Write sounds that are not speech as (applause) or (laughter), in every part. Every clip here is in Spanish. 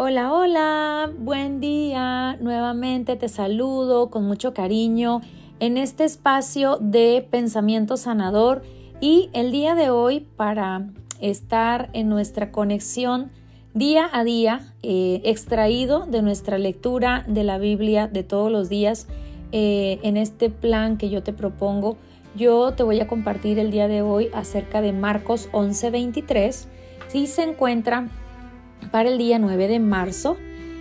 Hola, hola, buen día. Nuevamente te saludo con mucho cariño en este espacio de pensamiento sanador y el día de hoy para estar en nuestra conexión día a día, eh, extraído de nuestra lectura de la Biblia de todos los días, eh, en este plan que yo te propongo, yo te voy a compartir el día de hoy acerca de Marcos 11:23. Si se encuentra para el día 9 de marzo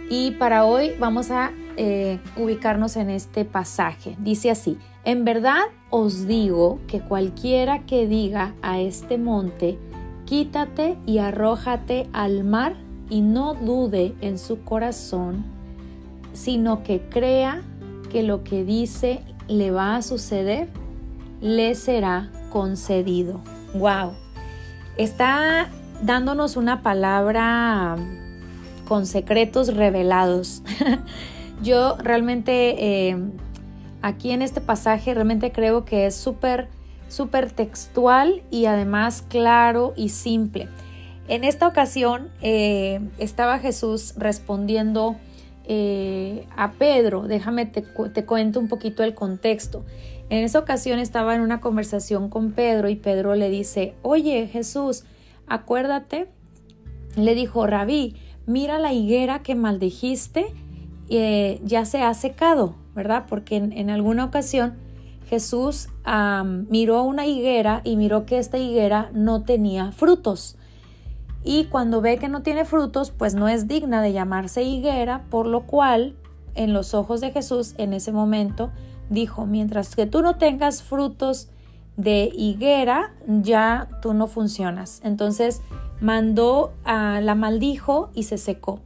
y para hoy vamos a eh, ubicarnos en este pasaje. Dice así, en verdad os digo que cualquiera que diga a este monte, quítate y arrójate al mar y no dude en su corazón, sino que crea que lo que dice le va a suceder, le será concedido. ¡Wow! Está dándonos una palabra con secretos revelados. (laughs) Yo realmente eh, aquí en este pasaje realmente creo que es súper, súper textual y además claro y simple. En esta ocasión eh, estaba Jesús respondiendo eh, a Pedro. Déjame te, te cuento un poquito el contexto. En esa ocasión estaba en una conversación con Pedro y Pedro le dice, oye Jesús, acuérdate, le dijo, rabí, mira la higuera que maldijiste, eh, ya se ha secado, ¿verdad? Porque en, alguna ocasión Jesús miró una higuera y miró que esta higuera no tenía frutos. Y cuando ve que no tiene frutos, pues no es digna de llamarse higuera, por lo cual, en los ojos de Jesús, en ese momento, dijo, mientras que tú no tengas frutos de higuera, ya tú no funcionas. Entonces mandó a la maldijo y se secó.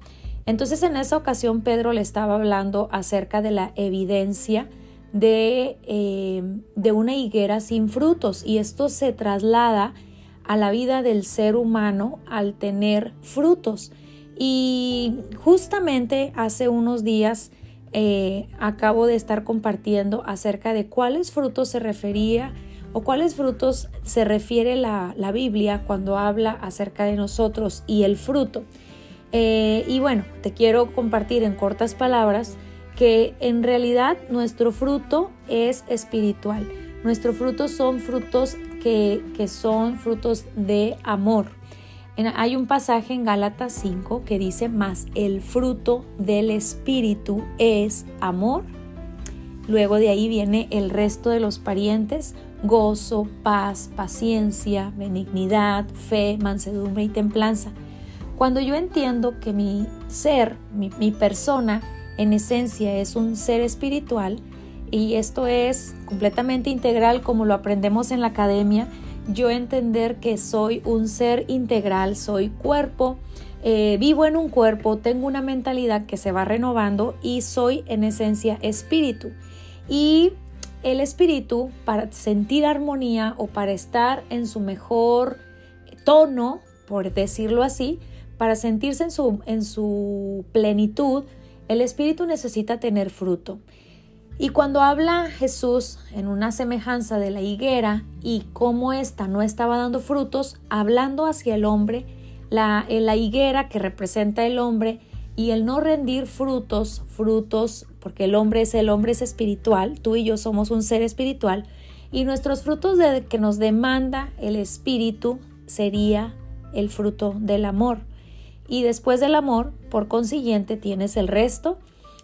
Entonces en esa ocasión Pedro le estaba hablando acerca de la evidencia de, eh, de una higuera sin frutos y esto se traslada a la vida del ser humano al tener frutos. Y justamente hace unos días eh, acabo de estar compartiendo acerca de cuáles frutos se refería o cuáles frutos se refiere la, Biblia cuando habla acerca de nosotros y el fruto. Eh, y bueno, te quiero compartir en cortas palabras que en realidad nuestro fruto es espiritual. Nuestros frutos son frutos que, que son frutos de amor. hay un pasaje en Gálatas 5 que dice, más el fruto del Espíritu es amor. Luego de ahí viene el resto de los parientes, gozo, paz, paciencia, benignidad, fe, mansedumbre y templanza. Cuando yo entiendo que mi ser, mi, persona, en esencia es un ser espiritual, y esto es completamente integral como lo aprendemos en la academia, yo entender que soy un ser integral, soy cuerpo, eh, vivo en un cuerpo, tengo una mentalidad que se va renovando y soy en esencia espíritu. Y el espíritu, para sentir armonía o para estar en su mejor tono, por decirlo así, para sentirse en su, en su plenitud, el espíritu necesita tener fruto. Y cuando habla Jesús en una semejanza de la higuera y cómo ésta no estaba dando frutos, hablando hacia el hombre, la, la higuera que representa el hombre y el no rendir frutos, frutos, porque el hombre es el hombre es espiritual, tú y yo somos un ser espiritual, y nuestros frutos de, que nos demanda el espíritu sería el fruto del amor. Y después del amor, por consiguiente, tienes el resto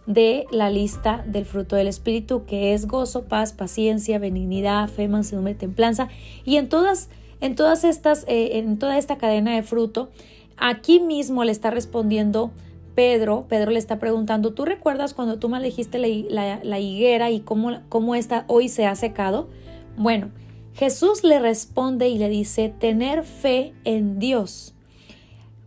de la lista del fruto del espíritu, que es gozo, paz, paciencia, benignidad, fe, mansedumbre, templanza. Y en todas, en todas estas, eh, en toda esta cadena de fruto, aquí mismo le está respondiendo Pedro, Pedro le está preguntando, ¿tú recuerdas cuando tú me elegiste la, higuera y cómo, cómo esta hoy se ha secado? Bueno, Jesús le responde y le dice, tener fe en Dios.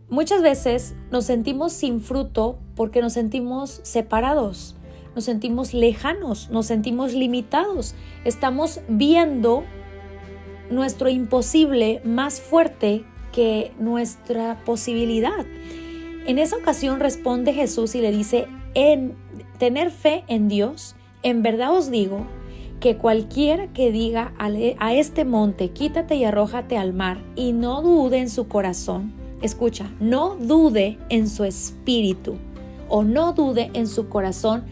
Muchas veces nos sentimos sin fruto porque nos sentimos separados, nos sentimos lejanos, nos sentimos limitados. Estamos viendo nuestro imposible más fuerte que nuestra posibilidad. En esa ocasión responde Jesús y le dice, en tener fe en Dios, en verdad os digo que cualquiera que diga a este monte, quítate y arrójate al mar, y no dude en su corazón, escucha, no dude en su espíritu o no dude en su corazón,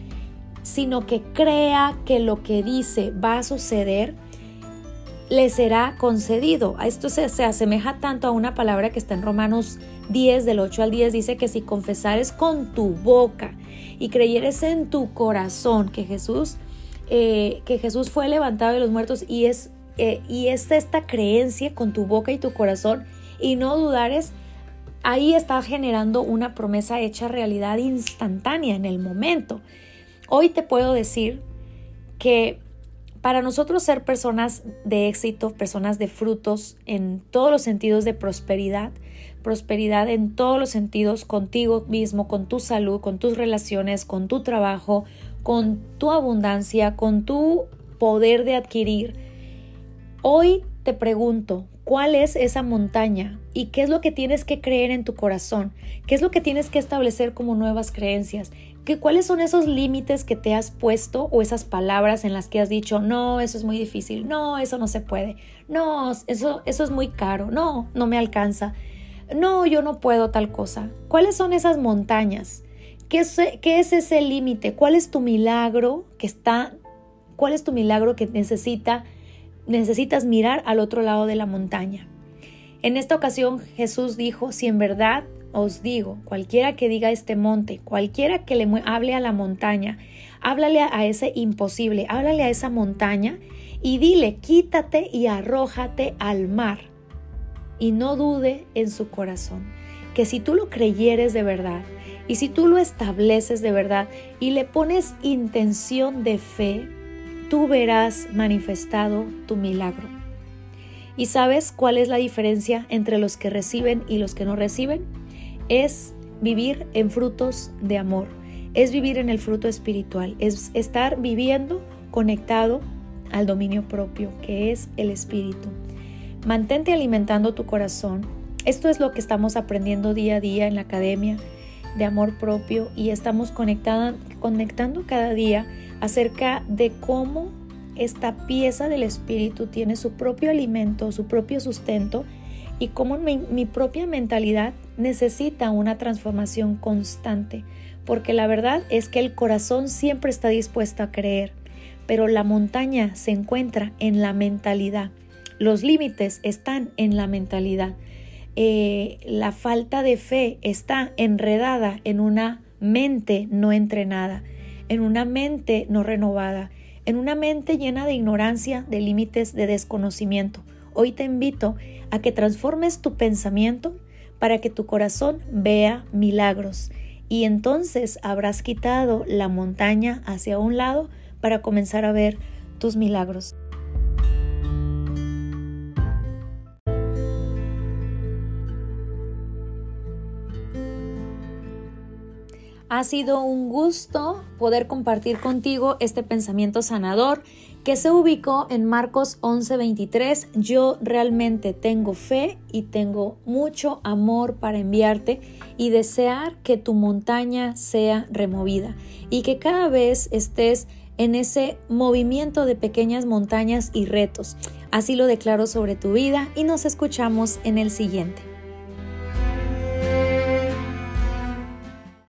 sino que crea que lo que dice va a suceder, le será concedido. A esto se, se, asemeja tanto a una palabra que está en Romanos 10, del 8 al 10, dice que si confesares con tu boca y creyeres en tu corazón que Jesús, eh, que Jesús fue levantado de los muertos y es, eh, y es esta creencia con tu boca y tu corazón y no dudares, ahí estás generando una promesa hecha realidad instantánea en el momento. Hoy te puedo decir que para nosotros ser personas de éxito, personas de frutos en todos los sentidos de prosperidad, prosperidad en todos los sentidos contigo mismo, con tu salud, con tus relaciones, con tu trabajo, con tu abundancia, con tu poder de adquirir. Hoy te pregunto, ¿cuál es esa montaña? ¿Y qué es lo que tienes que creer en tu corazón? ¿Qué es lo que tienes que establecer como nuevas creencias? ¿Qué, ¿Cuáles son esos límites que te has puesto o esas palabras en las que has dicho, no, eso es muy difícil, no, eso no se puede, no, eso, eso es muy caro, no, no me alcanza? no, yo no puedo tal cosa. ¿Cuáles son esas montañas? ¿Qué es, qué es ese límite? ¿Cuál es tu milagro que está, cuál es tu milagro que necesita, necesitas mirar al otro lado de la montaña? En esta ocasión Jesús dijo, si en verdad os digo, cualquiera que diga este monte, cualquiera que le hable a la montaña, háblale a ese imposible, háblale a esa montaña y dile, quítate y arrójate al mar y no dude en su corazón, que si tú lo creyeres de verdad y si tú lo estableces de verdad y le pones intención de fe, tú verás manifestado tu milagro. ¿Y sabes cuál es la diferencia entre los que reciben y los que no reciben? Es vivir en frutos de amor, es vivir en el fruto espiritual, es estar viviendo conectado al dominio propio, que es el espíritu. Mantente alimentando tu corazón. Esto es lo que estamos aprendiendo día a día en la academia de amor propio y estamos conectando cada día acerca de cómo esta pieza del espíritu tiene su propio alimento, su propio sustento y cómo mi, propia mentalidad necesita una transformación constante, porque la verdad es que el corazón siempre está dispuesto a creer, pero la montaña se encuentra en la mentalidad. Los límites están en la mentalidad. Eh, la falta de fe está enredada en una mente no entrenada, en una mente no renovada, en una mente llena de ignorancia, de límites, de desconocimiento. Hoy te invito a que transformes tu pensamiento para que tu corazón vea milagros y entonces habrás quitado la montaña hacia un lado para comenzar a ver tus milagros. Ha sido un gusto poder compartir contigo este pensamiento sanador que se ubicó en Marcos 11:23. Yo realmente tengo fe y tengo mucho amor para enviarte y desear que tu montaña sea removida y que cada vez estés en ese movimiento de pequeñas montañas y retos. Así lo declaro sobre tu vida y nos escuchamos en el siguiente.